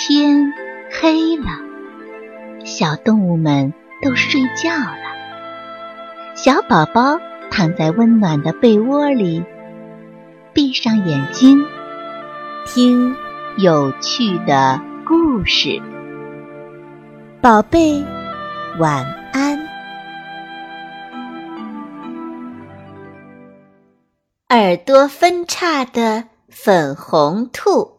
天黑了，小动物们都睡觉了。小宝宝躺在温暖的被窝里，闭上眼睛，听有趣的故事。宝贝，晚安。耳朵分叉的粉红兔。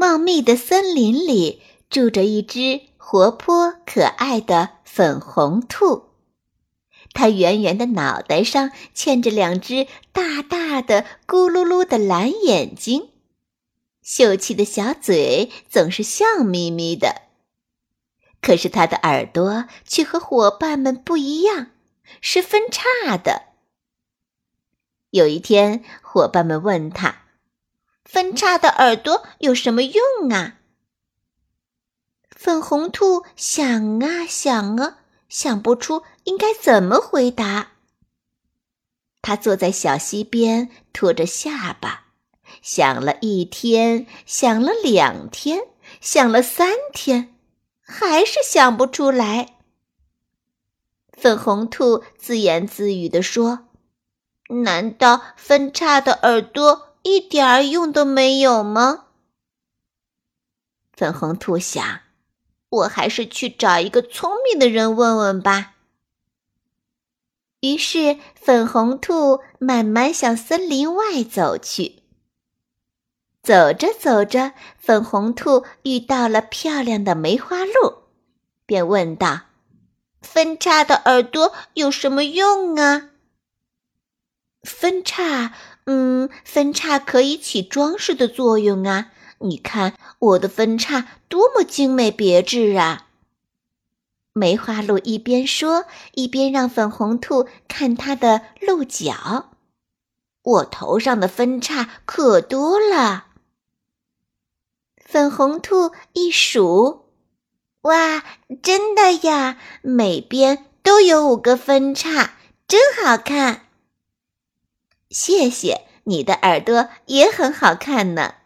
茂密的森林里住着一只活泼可爱的粉红兔，它圆圆的脑袋上嵌着两只大大的咕噜噜的蓝眼睛，秀气的小嘴总是笑眯眯的。可是它的耳朵却和伙伴们不一样，是分叉的。有一天，伙伴们问他。分叉的耳朵有什么用啊？粉红兔想啊想啊，想不出应该怎么回答。他坐在小溪边，托着下巴，想了一天，想了两天，想了三天，还是想不出来。粉红兔自言自语地说：“难道分叉的耳朵？”一点儿用都没有吗？粉红兔想，我还是去找一个聪明的人问问吧。于是，粉红兔慢慢向森林外走去。走着走着，粉红兔遇到了漂亮的梅花鹿，便问道：“分叉的耳朵有什么用啊？”分叉。嗯，分叉可以起装饰的作用啊！你看我的分叉多么精美别致啊！梅花鹿一边说，一边让粉红兔看它的鹿角。我头上的分叉可多了。粉红兔一数，哇，真的呀，每边都有五个分叉，真好看。谢谢，你的耳朵也很好看呢。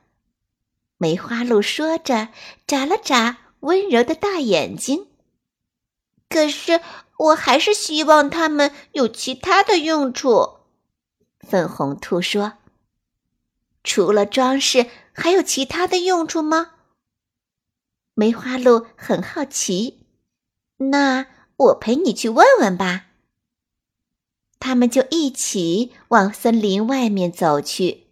梅花鹿说着，眨了眨温柔的大眼睛。可是，我还是希望它们有其他的用处。粉红兔说：“除了装饰，还有其他的用处吗？”梅花鹿很好奇。那我陪你去问问吧。他们就一起往森林外面走去。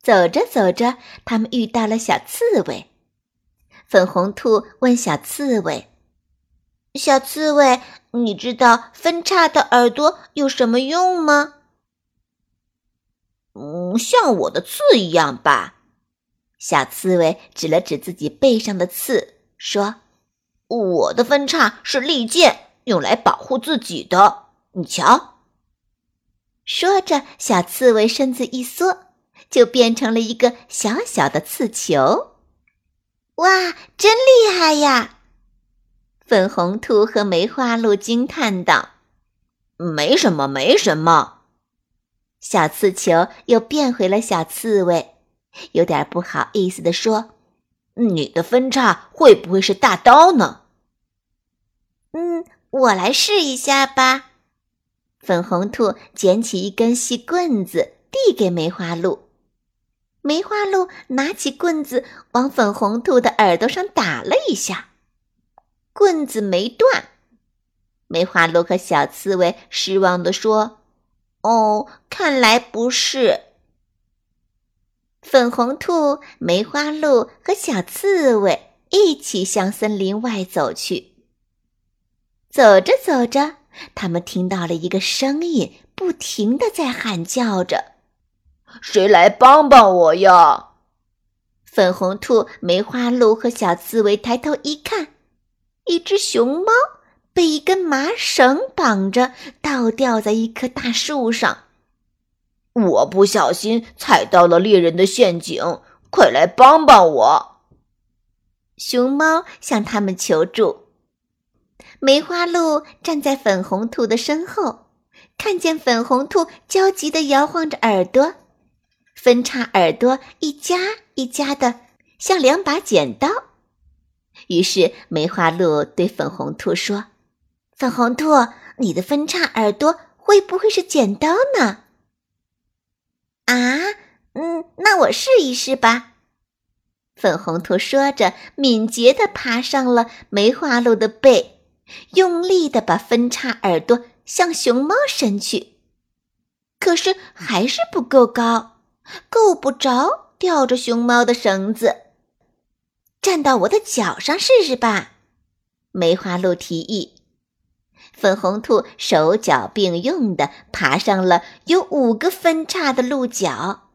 走着走着，他们遇到了小刺猬。粉红兔问小刺猬：“小刺猬，你知道分叉的耳朵有什么用吗？”“嗯，像我的刺一样吧。”小刺猬指了指自己背上的刺，说：“我的分叉是利剑，用来保护自己的。”你瞧，说着，小刺猬身子一缩，就变成了一个小小的刺球。哇，真厉害呀！粉红兔和梅花鹿惊叹道：“没什么，没什么。”小刺球又变回了小刺猬，有点不好意思的说：“你的分叉会不会是大刀呢？”嗯，我来试一下吧。粉红兔捡起一根细棍子，递给梅花鹿。梅花鹿拿起棍子，往粉红兔的耳朵上打了一下，棍子没断。梅花鹿和小刺猬失望地说：“哦，看来不是。”粉红兔、梅花鹿和小刺猬一起向森林外走去。走着走着。他们听到了一个声音，不停的在喊叫着：“谁来帮帮我呀？”粉红兔、梅花鹿和小刺猬抬头一看，一只熊猫被一根麻绳绑着，倒吊在一棵大树上。我不小心踩到了猎人的陷阱，快来帮帮我！熊猫向他们求助。梅花鹿站在粉红兔的身后，看见粉红兔焦急地摇晃着耳朵，分叉耳朵一夹一夹的，像两把剪刀。于是梅花鹿对粉红兔说：“粉红兔，你的分叉耳朵会不会是剪刀呢？”啊，嗯，那我试一试吧。粉红兔说着，敏捷地爬上了梅花鹿的背，用力地把分叉耳朵向熊猫伸去，可是还是不够高。够不着吊着熊猫的绳子，站到我的脚上试试吧。梅花鹿提议。粉红兔手脚并用地爬上了有五个分叉的鹿角，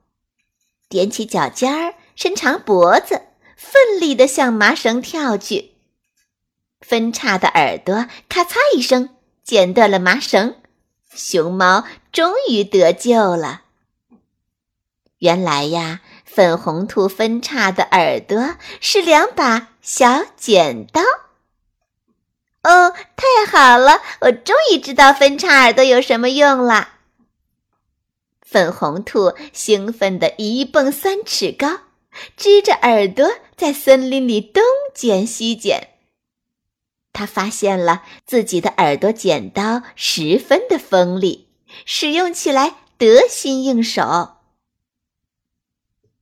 踮起脚尖儿，伸长脖子，奋力地向麻绳跳去。分叉的耳朵咔嚓一声剪断了麻绳，熊猫终于得救了。原来呀，粉红兔分叉的耳朵是两把小剪刀。哦，太好了，我终于知道分叉耳朵有什么用了。粉红兔兴奋的一蹦三尺高，支着耳朵在森林里东剪西剪。他发现了自己的耳朵剪刀十分的锋利，使用起来得心应手。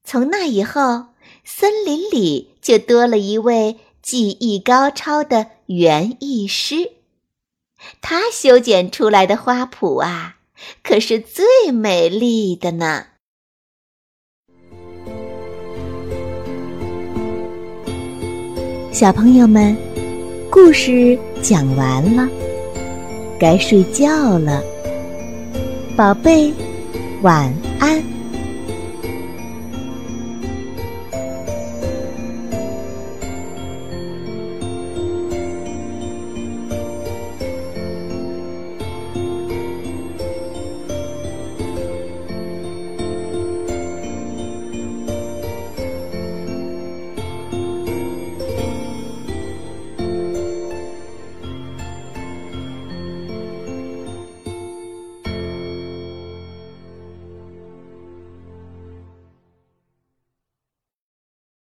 从那以后，森林里就多了一位技艺高超的园艺师。他修剪出来的花圃啊，可是最美丽的呢。小朋友们，故事讲完了，该睡觉了，宝贝，晚安。